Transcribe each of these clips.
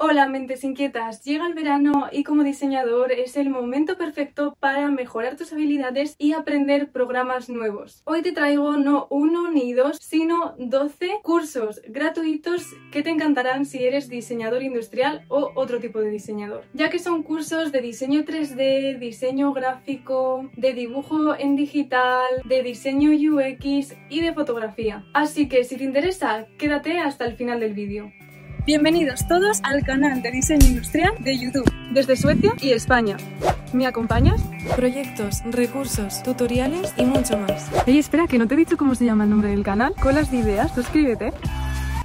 Hola mentes inquietas, llega el verano y como diseñador es el momento perfecto para mejorar tus habilidades y aprender programas nuevos. Hoy te traigo no uno ni dos, sino 12 cursos gratuitos que te encantarán si eres diseñador industrial o otro tipo de diseñador, ya que son cursos de diseño 3D, diseño gráfico, de dibujo en digital, de diseño UX y de fotografía. Así que si te interesa, quédate hasta el final del vídeo. Bienvenidos todos al canal de diseño industrial de YouTube, desde Suecia y España. ¿Me acompañas? Proyectos, recursos, tutoriales y mucho más. Ey, espera, que no te he dicho cómo se llama el nombre del canal. Colas de ideas, suscríbete.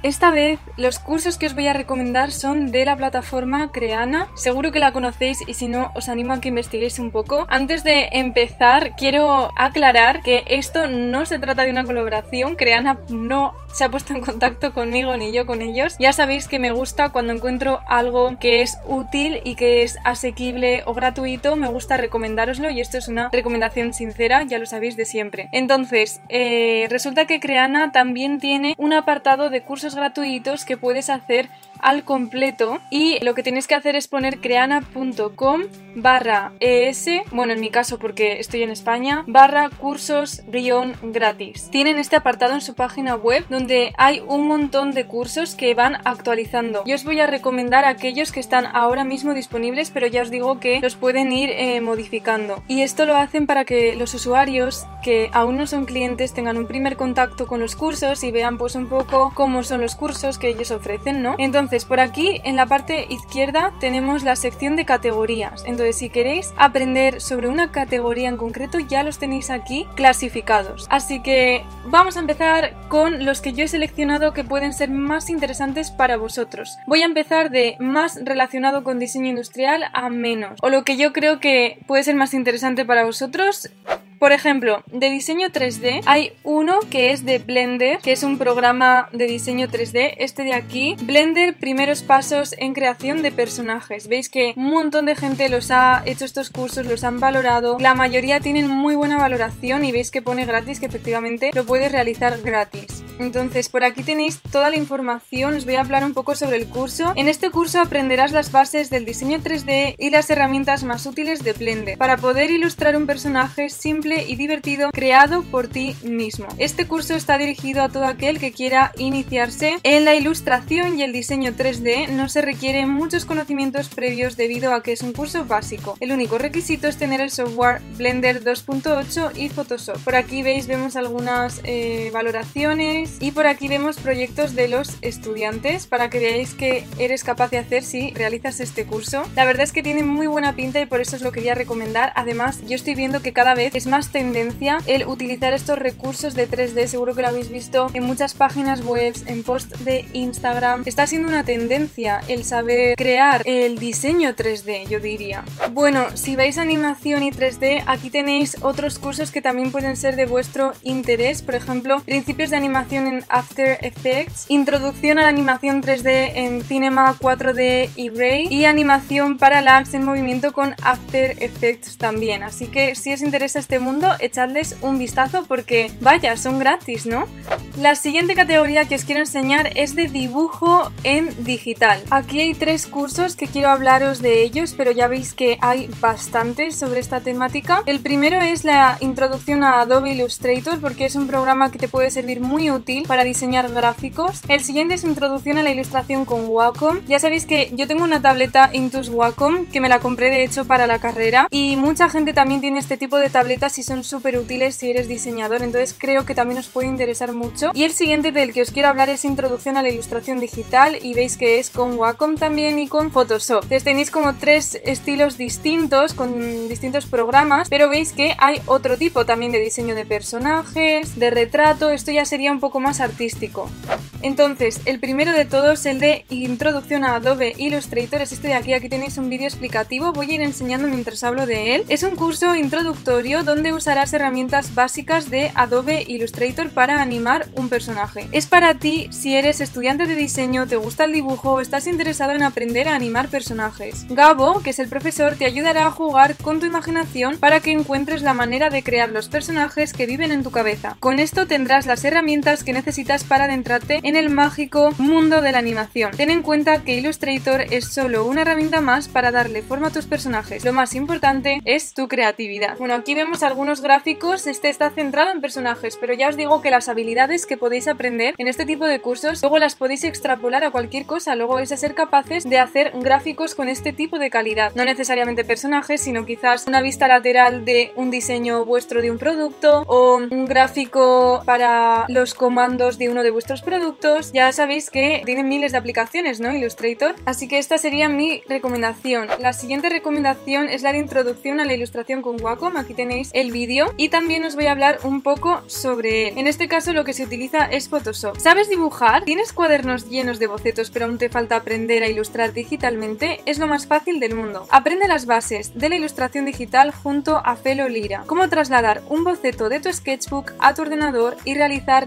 Esta vez los cursos que os voy a recomendar son de la plataforma Creana. Seguro que la conocéis y si no os animo a que investiguéis un poco. Antes de empezar quiero aclarar que esto no se trata de una colaboración. Creana no se ha puesto en contacto conmigo ni yo con ellos. Ya sabéis que me gusta cuando encuentro algo que es útil y que es asequible o gratuito. Me gusta recomendároslo y esto es una recomendación sincera, ya lo sabéis de siempre. Entonces, eh, resulta que Creana también tiene un apartado de cursos gratuitos que puedes hacer al completo y lo que tienes que hacer es poner creana.com barra es, bueno en mi caso porque estoy en España, barra cursos guion gratis. Tienen este apartado en su página web donde hay un montón de cursos que van actualizando. Yo os voy a recomendar aquellos que están ahora mismo disponibles pero ya os digo que los pueden ir eh, modificando. Y esto lo hacen para que los usuarios que aún no son clientes tengan un primer contacto con los cursos y vean pues un poco cómo son los cursos que ellos ofrecen, ¿no? Entonces por aquí en la parte izquierda tenemos la sección de categorías. Entonces, si queréis aprender sobre una categoría en concreto, ya los tenéis aquí clasificados. Así que vamos a empezar con los que yo he seleccionado que pueden ser más interesantes para vosotros. Voy a empezar de más relacionado con diseño industrial a menos. O lo que yo creo que puede ser más interesante para vosotros por ejemplo, de diseño 3D hay uno que es de Blender, que es un programa de diseño 3D. Este de aquí, Blender, primeros pasos en creación de personajes. Veis que un montón de gente los ha hecho estos cursos, los han valorado. La mayoría tienen muy buena valoración y veis que pone gratis, que efectivamente lo puedes realizar gratis. Entonces, por aquí tenéis toda la información, os voy a hablar un poco sobre el curso. En este curso aprenderás las bases del diseño 3D y las herramientas más útiles de Blender para poder ilustrar un personaje simple y divertido creado por ti mismo. Este curso está dirigido a todo aquel que quiera iniciarse en la ilustración y el diseño 3D. No se requieren muchos conocimientos previos debido a que es un curso básico. El único requisito es tener el software Blender 2.8 y Photoshop. Por aquí veis, vemos algunas eh, valoraciones y por aquí vemos proyectos de los estudiantes para que veáis que eres capaz de hacer si realizas este curso. La verdad es que tiene muy buena pinta y por eso os lo quería recomendar. Además, yo estoy viendo que cada vez es más tendencia el utilizar estos recursos de 3D. Seguro que lo habéis visto en muchas páginas web, en posts de Instagram. Está siendo una tendencia el saber crear el diseño 3D, yo diría. Bueno, si veis animación y 3D, aquí tenéis otros cursos que también pueden ser de vuestro interés. Por ejemplo, principios de animación en After Effects, introducción a la animación 3D en Cinema 4D y Ray y animación para lags en movimiento con After Effects también. Así que si os interesa este mundo, echadles un vistazo porque vaya, son gratis, ¿no? La siguiente categoría que os quiero enseñar es de dibujo en digital. Aquí hay tres cursos que quiero hablaros de ellos, pero ya veis que hay bastantes sobre esta temática. El primero es la introducción a Adobe Illustrator porque es un programa que te puede servir muy útil para diseñar gráficos. El siguiente es introducción a la ilustración con Wacom. Ya sabéis que yo tengo una tableta Intus Wacom que me la compré de hecho para la carrera y mucha gente también tiene este tipo de tabletas y son súper útiles si eres diseñador, entonces creo que también os puede interesar mucho. Y el siguiente del que os quiero hablar es Introducción a la Ilustración Digital y veis que es con Wacom también y con Photoshop. Entonces tenéis como tres estilos distintos con distintos programas, pero veis que hay otro tipo también de diseño de personajes, de retrato, esto ya sería un poco más artístico. Entonces, el primero de todos, el de Introducción a Adobe Illustrator, es este de aquí, aquí tenéis un vídeo explicativo, voy a ir enseñando mientras hablo de él. Es un curso introductorio donde usarás herramientas básicas de Adobe Illustrator para animar un personaje. Es para ti si eres estudiante de diseño, te gusta el dibujo o estás interesado en aprender a animar personajes. Gabo, que es el profesor, te ayudará a jugar con tu imaginación para que encuentres la manera de crear los personajes que viven en tu cabeza. Con esto tendrás las herramientas que necesitas para adentrarte en el mágico mundo de la animación. Ten en cuenta que Illustrator es solo una herramienta más para darle forma a tus personajes. Lo más importante es tu creatividad. Bueno, aquí vemos algunos gráficos. Este está centrado en personajes, pero ya os digo que las habilidades que podéis aprender en este tipo de cursos luego las podéis extrapolar a cualquier cosa. Luego vais a ser capaces de hacer gráficos con este tipo de calidad. No necesariamente personajes, sino quizás una vista lateral de un diseño vuestro de un producto o un gráfico para los comandos de uno de vuestros productos. Ya sabéis que tiene miles de aplicaciones, ¿no? Illustrator. Así que esta sería mi recomendación. La siguiente recomendación es la de introducción a la ilustración con Wacom. Aquí tenéis el vídeo y también os voy a hablar un poco sobre él. En este caso lo que se utiliza es Photoshop. ¿Sabes dibujar? ¿Tienes cuadernos llenos de bocetos pero aún te falta aprender a ilustrar digitalmente? Es lo más fácil del mundo. Aprende las bases de la ilustración digital junto a Felo Lira. Cómo trasladar un boceto de tu sketchbook a tu ordenador y realizar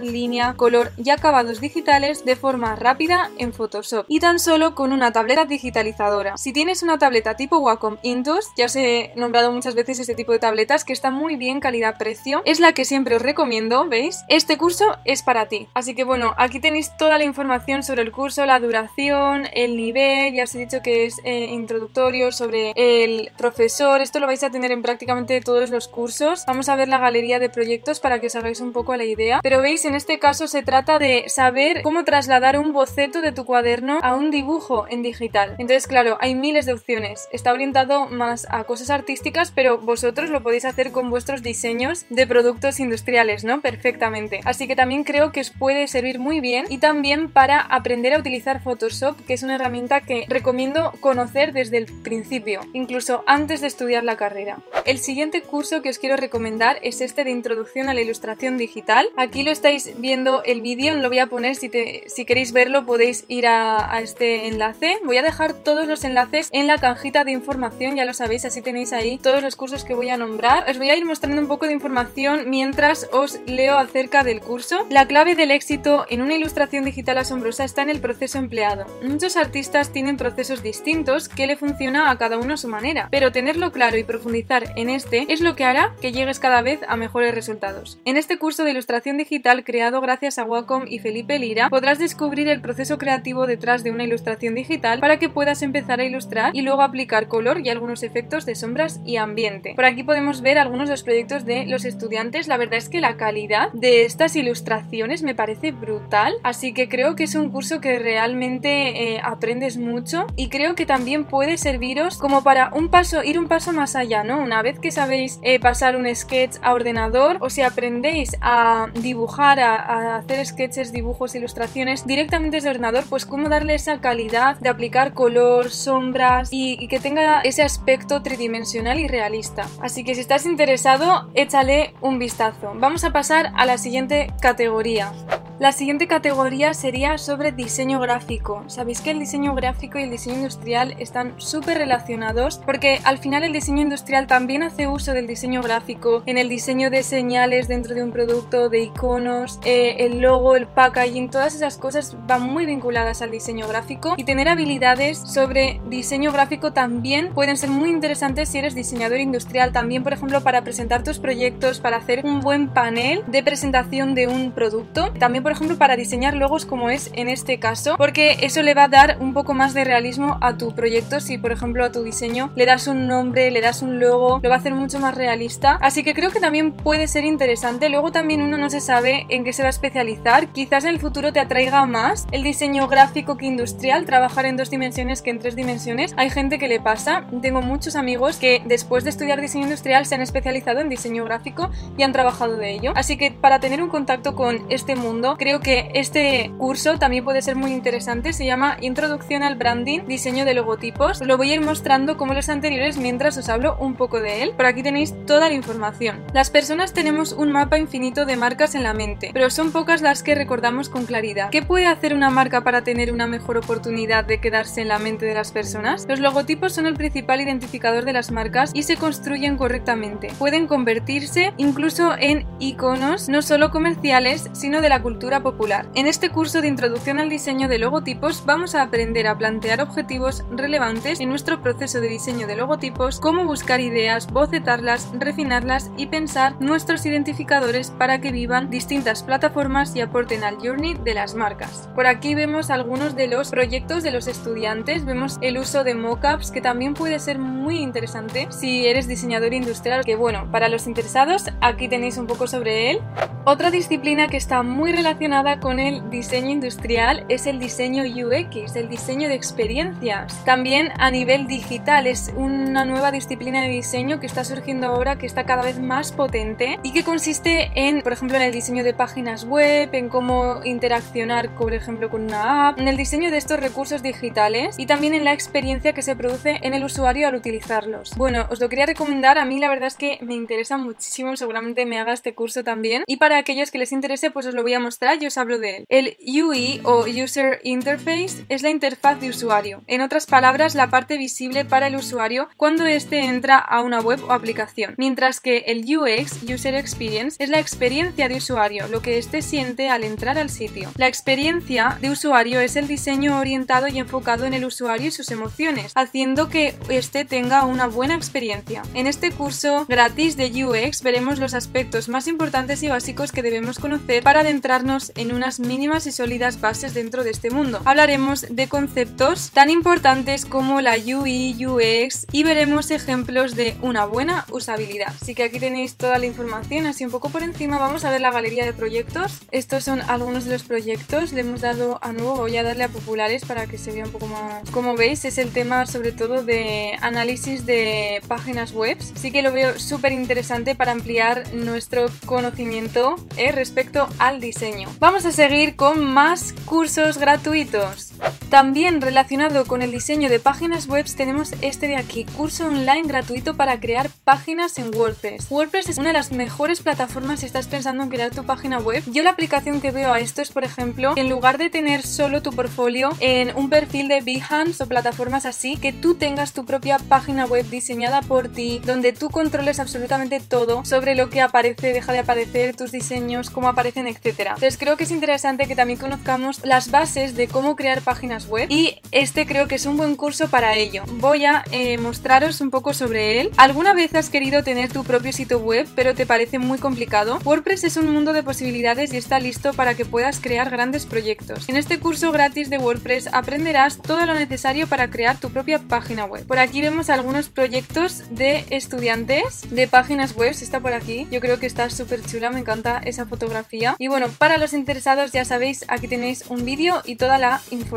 color y acabados digitales de forma rápida en Photoshop. Y tan solo con una tableta digitalizadora. Si tienes una tableta tipo Wacom Intus, ya os he nombrado muchas veces este tipo de tabletas que está muy bien calidad-precio, es la que siempre os recomiendo, ¿veis? Este curso es para ti. Así que bueno, aquí tenéis toda la información sobre el curso, la duración, el nivel, ya os he dicho que es eh, introductorio, sobre el profesor, esto lo vais a tener en prácticamente todos los cursos. Vamos a ver la galería de proyectos para que os hagáis un poco la idea. Pero veis, en este caso se trata de saber cómo trasladar un boceto de tu cuaderno a un dibujo en digital. Entonces, claro, hay miles de opciones. Está orientado más a cosas artísticas, pero vosotros lo podéis hacer con vuestros diseños de productos industriales, ¿no? Perfectamente. Así que también creo que os puede servir muy bien y también para aprender a utilizar Photoshop, que es una herramienta que recomiendo conocer desde el principio, incluso antes de estudiar la carrera. El siguiente curso que os quiero recomendar es este de introducción a la ilustración digital. Aquí lo estáis viendo el vídeo, lo voy a poner si, queréis verlo podéis ir a, a este enlace. Voy a dejar todos los enlaces en la cajita de información, ya lo sabéis, así tenéis ahí todos los cursos que voy a nombrar. Os voy a ir mostrando un poco de información mientras os leo acerca del curso. La clave del éxito en una ilustración digital asombrosa está en el proceso empleado. Muchos artistas tienen procesos distintos que le funciona a cada uno a su manera, pero tenerlo claro y profundizar en este es lo que hará que llegues cada vez a mejores resultados. En este curso de ilustración digital creado gracias a Wacom y Felipe Lira podrás descubrir el proceso creativo detrás de una ilustración digital para que puedas empezar a ilustrar y luego aplicar color y algunos efectos de sombras y ambiente. Por aquí podemos ver algunos de los proyectos de los estudiantes. La verdad es que la calidad de estas ilustraciones me parece brutal, así que creo que es un curso que realmente eh, aprendes mucho y creo que también puede serviros como para un paso, ir un paso más allá, ¿no? Una vez que sabéis eh, pasar un sketch a ordenador o si aprendéis a dibujar, a, hacer sketches, dibujos, ilustraciones directamente desde ordenador, pues cómo darle esa calidad de aplicar color, sombras y, y que tenga ese aspecto tridimensional y realista. Así que si estás interesado, échale un vistazo. Vamos a pasar a la siguiente categoría. La siguiente categoría sería sobre diseño gráfico. Sabéis que el diseño gráfico y el diseño industrial están súper relacionados porque al final el diseño industrial también hace uso del diseño gráfico en el diseño de señales dentro de un producto, de iconos, eh, el logo, el packaging, todas esas cosas van muy vinculadas al diseño gráfico y tener habilidades sobre diseño gráfico también pueden ser muy interesantes si eres diseñador industrial, también por ejemplo para presentar tus proyectos, para hacer un buen panel de presentación de un producto, también por ejemplo, para diseñar logos como es en este caso, porque eso le va a dar un poco más de realismo a tu proyecto si, por ejemplo, a tu diseño le das un nombre, le das un logo, lo va a hacer mucho más realista. Así que creo que también puede ser interesante. Luego también uno no se sabe en qué se va a especializar. Quizás en el futuro te atraiga más el diseño gráfico que industrial, trabajar en dos dimensiones que en tres dimensiones. Hay gente que le pasa. Tengo muchos amigos que después de estudiar diseño industrial se han especializado en diseño gráfico y han trabajado de ello. Así que para tener un contacto con este mundo, creo que este curso también puede ser muy interesante. Se llama Introducción al Branding, Diseño de Logotipos. Lo voy a ir mostrando como los anteriores mientras os hablo un poco de él. Por aquí tenéis toda la información. Las personas tenemos un mapa infinito de marcas en la mente, pero son pocas las que recordamos con claridad. ¿Qué puede hacer una marca para tener una mejor oportunidad de quedarse en la mente de las personas? Los logotipos son el principal identificador de las marcas y se construyen correctamente. Pueden convertirse incluso en iconos no solo comerciales, sino de la cultura popular. En este curso de introducción al diseño de logotipos vamos a aprender a plantear objetivos relevantes en nuestro proceso de diseño de logotipos, cómo buscar ideas, bocetarlas, refinarlas y pensar nuestros identificadores para que vivan distintas plataformas y aporten al journey de las marcas. Por aquí vemos algunos de los proyectos de los estudiantes, vemos el uso de mockups que también puede ser muy interesante si eres diseñador industrial, que bueno, para los interesados aquí tenéis un poco sobre él. Otra disciplina que está muy relacionada con el diseño industrial es el diseño UX, el diseño de experiencias. También a nivel digital es una nueva disciplina de diseño que está surgiendo ahora, que está cada vez más potente y que consiste en, por ejemplo, en el diseño de páginas web, en cómo interaccionar, por ejemplo, con una app, en el diseño de estos recursos digitales y también en la experiencia que se produce en el usuario al utilizarlos. Bueno, os lo quería recomendar, a mí la verdad es que me interesa muchísimo, seguramente me haga este curso también y para aquellos que les interese pues os lo voy a mostrar y os hablo de él. El UI o User Interface es la interfaz de usuario, en otras palabras la parte visible para el usuario cuando éste entra a una web o aplicación, mientras que el UX, User Experience, es la experiencia de usuario, lo que éste siente al entrar al sitio. La experiencia de usuario es el diseño orientado y enfocado en el usuario y sus emociones, haciendo que éste tenga una buena experiencia. En este curso gratis de UX veremos los aspectos más importantes y básicos que debemos conocer para adentrarnos en unas mínimas y sólidas bases dentro de este mundo. Hablaremos de conceptos tan importantes como la UI, UX y veremos ejemplos de una buena usabilidad. Así que aquí tenéis toda la información, así un poco por encima. Vamos a ver la galería de proyectos. Estos son algunos de los proyectos. Le hemos dado a nuevo, voy a darle a populares para que se vea un poco más. Como veis, es el tema sobre todo de análisis de páginas web. Sí que lo veo súper interesante para ampliar nuestro conocimiento eh, respecto al diseño. Vamos a seguir con más cursos gratuitos. También relacionado con el diseño de páginas web tenemos este de aquí, curso online gratuito para crear páginas en WordPress. WordPress es una de las mejores plataformas si estás pensando en crear tu página web. Yo la aplicación que veo a esto es, por ejemplo, en lugar de tener solo tu portfolio en un perfil de Behance o plataformas así, que tú tengas tu propia página web diseñada por ti, donde tú controles absolutamente todo sobre lo que aparece, deja de aparecer, tus diseños, cómo aparecen, etc. Entonces creo que es interesante que también conozcamos las bases de cómo crear páginas web y este creo que es un buen curso para ello. Voy a eh, mostraros un poco sobre él. ¿Alguna vez has querido tener tu propio sitio web pero te parece muy complicado? WordPress es un mundo de posibilidades y está listo para que puedas crear grandes proyectos. En este curso gratis de WordPress aprenderás todo lo necesario para crear tu propia página web. Por aquí vemos algunos proyectos de estudiantes de páginas web, está por aquí. Yo creo que está súper chula, me encanta esa fotografía. Y bueno, para los interesados ya sabéis, aquí tenéis un vídeo y toda la información.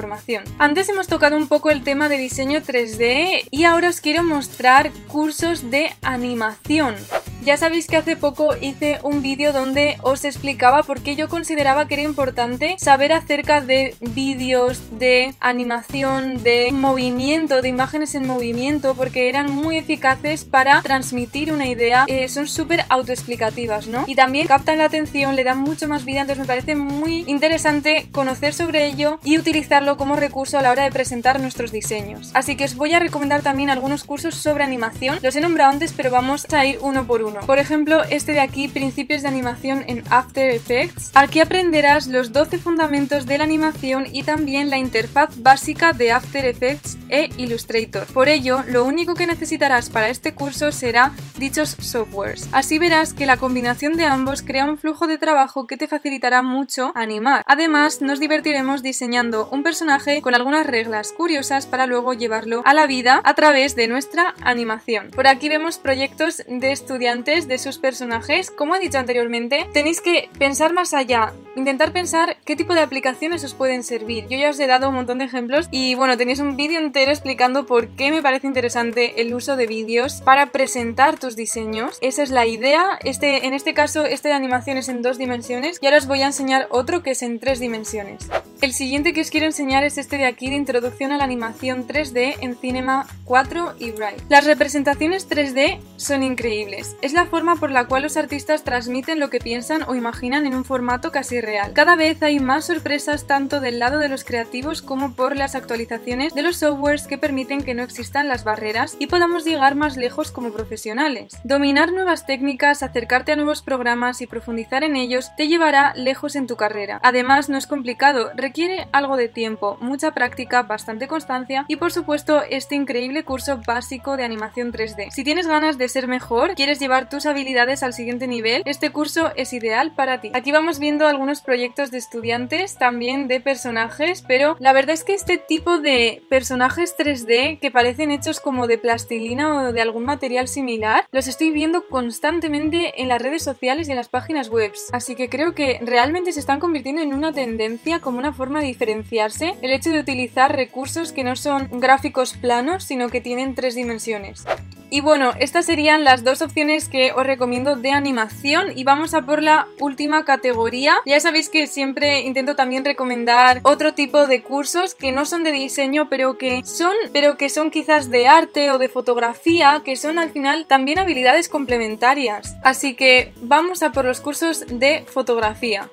Antes hemos tocado un poco el tema de diseño 3D y ahora os quiero mostrar cursos de animación. Ya sabéis que hace poco hice un vídeo donde os explicaba por qué yo consideraba que era importante saber acerca de vídeos, de animación, de movimiento, de imágenes en movimiento, porque eran muy eficaces para transmitir una idea. Eh, son súper autoexplicativas, ¿no? Y también captan la atención, le dan mucho más vida, entonces me parece muy interesante conocer sobre ello y utilizarlo como recurso a la hora de presentar nuestros diseños. Así que os voy a recomendar también algunos cursos sobre animación. Los he nombrado antes, pero vamos a ir uno por uno. Por ejemplo, este de aquí, Principios de animación en After Effects. Aquí aprenderás los 12 fundamentos de la animación y también la interfaz básica de After Effects e Illustrator. Por ello, lo único que necesitarás para este curso será dichos softwares. Así verás que la combinación de ambos crea un flujo de trabajo que te facilitará mucho animar. Además, nos divertiremos diseñando un personaje con algunas reglas curiosas para luego llevarlo a la vida a través de nuestra animación. Por aquí vemos proyectos de estudiantes de sus personajes. Como he dicho anteriormente, tenéis que pensar más allá, intentar pensar qué tipo de aplicaciones os pueden servir. Yo ya os he dado un montón de ejemplos y bueno, tenéis un vídeo entero explicando por qué me parece interesante el uso de vídeos para presentar tus diseños. Esa es la idea. Este, en este caso, este de animación es en dos dimensiones y ahora os voy a enseñar otro que es en tres dimensiones. El siguiente que os quiero enseñar es este de aquí de introducción a la animación 3D en Cinema 4 y Bright. Las representaciones 3D son increíbles. es la forma por la cual los artistas transmiten lo que piensan o imaginan en un formato casi real. Cada vez hay más sorpresas tanto del lado de los creativos como por las actualizaciones de los softwares que permiten que no existan las barreras y podamos llegar más lejos como profesionales. Dominar nuevas técnicas, acercarte a nuevos programas y profundizar en ellos te llevará lejos en tu carrera. Además, no es complicado, requiere algo de tiempo, mucha práctica, bastante constancia y por supuesto este increíble curso básico de animación 3D. Si tienes ganas de ser mejor, quieres llevar tus habilidades al siguiente nivel, este curso es ideal para ti. Aquí vamos viendo algunos proyectos de estudiantes, también de personajes, pero la verdad es que este tipo de personajes 3D que parecen hechos como de plastilina o de algún material similar, los estoy viendo constantemente en las redes sociales y en las páginas web. Así que creo que realmente se están convirtiendo en una tendencia como una forma de diferenciarse el hecho de utilizar recursos que no son gráficos planos, sino que tienen tres dimensiones. Y bueno, estas serían las dos opciones que os recomiendo de animación y vamos a por la última categoría. Ya sabéis que siempre intento también recomendar otro tipo de cursos que no son de diseño, pero que son, pero que son quizás de arte o de fotografía, que son al final también habilidades complementarias. Así que vamos a por los cursos de fotografía.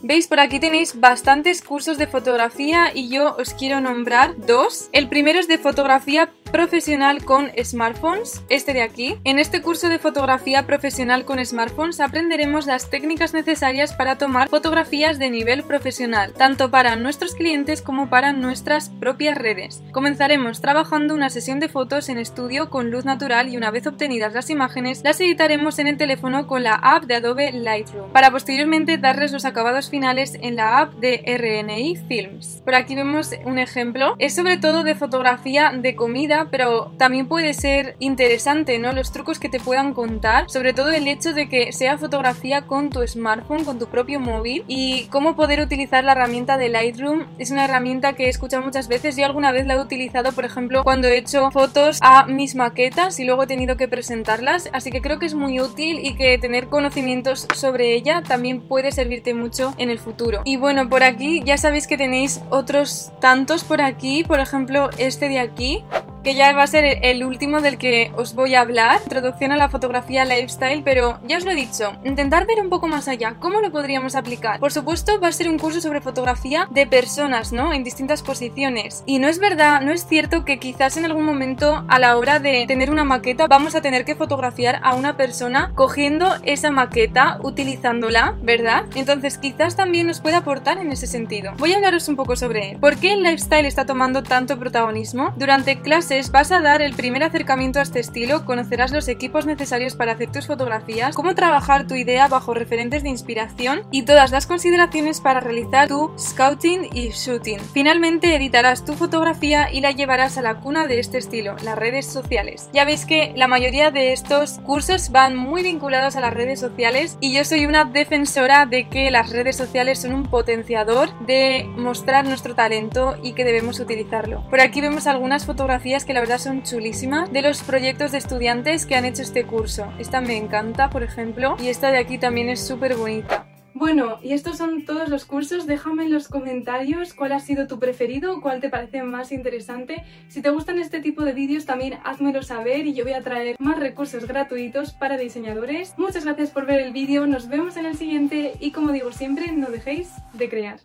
Veis, por aquí tenéis bastantes cursos de fotografía y yo os quiero nombrar dos. El primero es de fotografía profesional con smartphones, este de aquí. En este curso de fotografía profesional con smartphones aprenderemos las técnicas necesarias para tomar fotografías de nivel profesional, tanto para nuestros clientes como para nuestras propias redes. Comenzaremos trabajando una sesión de fotos en estudio con luz natural y una vez obtenidas las imágenes las editaremos en el teléfono con la app de Adobe Lightroom, para posteriormente darles los acabados finales en la app de RNI Films. Por aquí vemos un ejemplo, es sobre todo de fotografía de comida, pero también puede ser interesante, ¿no? Los trucos que te puedan contar, sobre todo el hecho de que sea fotografía con tu smartphone, con tu propio móvil y cómo poder utilizar la herramienta de Lightroom. Es una herramienta que he escuchado muchas veces, yo alguna vez la he utilizado, por ejemplo, cuando he hecho fotos a mis maquetas y luego he tenido que presentarlas, así que creo que es muy útil y que tener conocimientos sobre ella también puede servirte mucho en el futuro. Y bueno, por aquí ya sabéis que tenéis otros tantos por aquí, por ejemplo este de aquí, que ya va a ser el último del que os voy a hablar, introducción a la fotografía lifestyle, pero ya os lo he dicho, intentar ver un poco más allá, ¿cómo lo podríamos aplicar? Por supuesto, va a ser un curso sobre fotografía de personas, ¿no? En distintas posiciones. Y no es verdad, no es cierto que quizás en algún momento a la hora de tener una maqueta vamos a tener que fotografiar a una persona cogiendo esa maqueta, utilizándola, ¿verdad? Entonces quizás también nos puede aportar en ese sentido. Voy a hablaros un poco sobre él. ¿Por qué el lifestyle está tomando tanto protagonismo? Durante clases vas a dar el primer acercamiento a este estilo, conocerás los equipos necesarios para hacer tus fotografías, cómo trabajar tu idea bajo referentes de inspiración y todas las consideraciones para realizar tu scouting y shooting. Finalmente editarás tu fotografía y la llevarás a la cuna de este estilo, las redes sociales. Ya veis que la mayoría de estos cursos van muy vinculados a las redes sociales y yo soy una defensora de que las redes sociales son un potenciador de mostrar nuestro talento y que debemos utilizarlo. Por aquí vemos algunas fotografías que la verdad son chulísimas de los proyectos de estudiantes que han hecho este curso. Esta me encanta, por ejemplo, y esta de aquí también es súper bonita. Bueno, y estos son todos los cursos. Déjame en los comentarios cuál ha sido tu preferido, cuál te parece más interesante. Si te gustan este tipo de vídeos también házmelo saber y yo voy a traer más recursos gratuitos para diseñadores. Muchas gracias por ver el vídeo, nos vemos en el siguiente y como digo siempre, no dejéis de crear.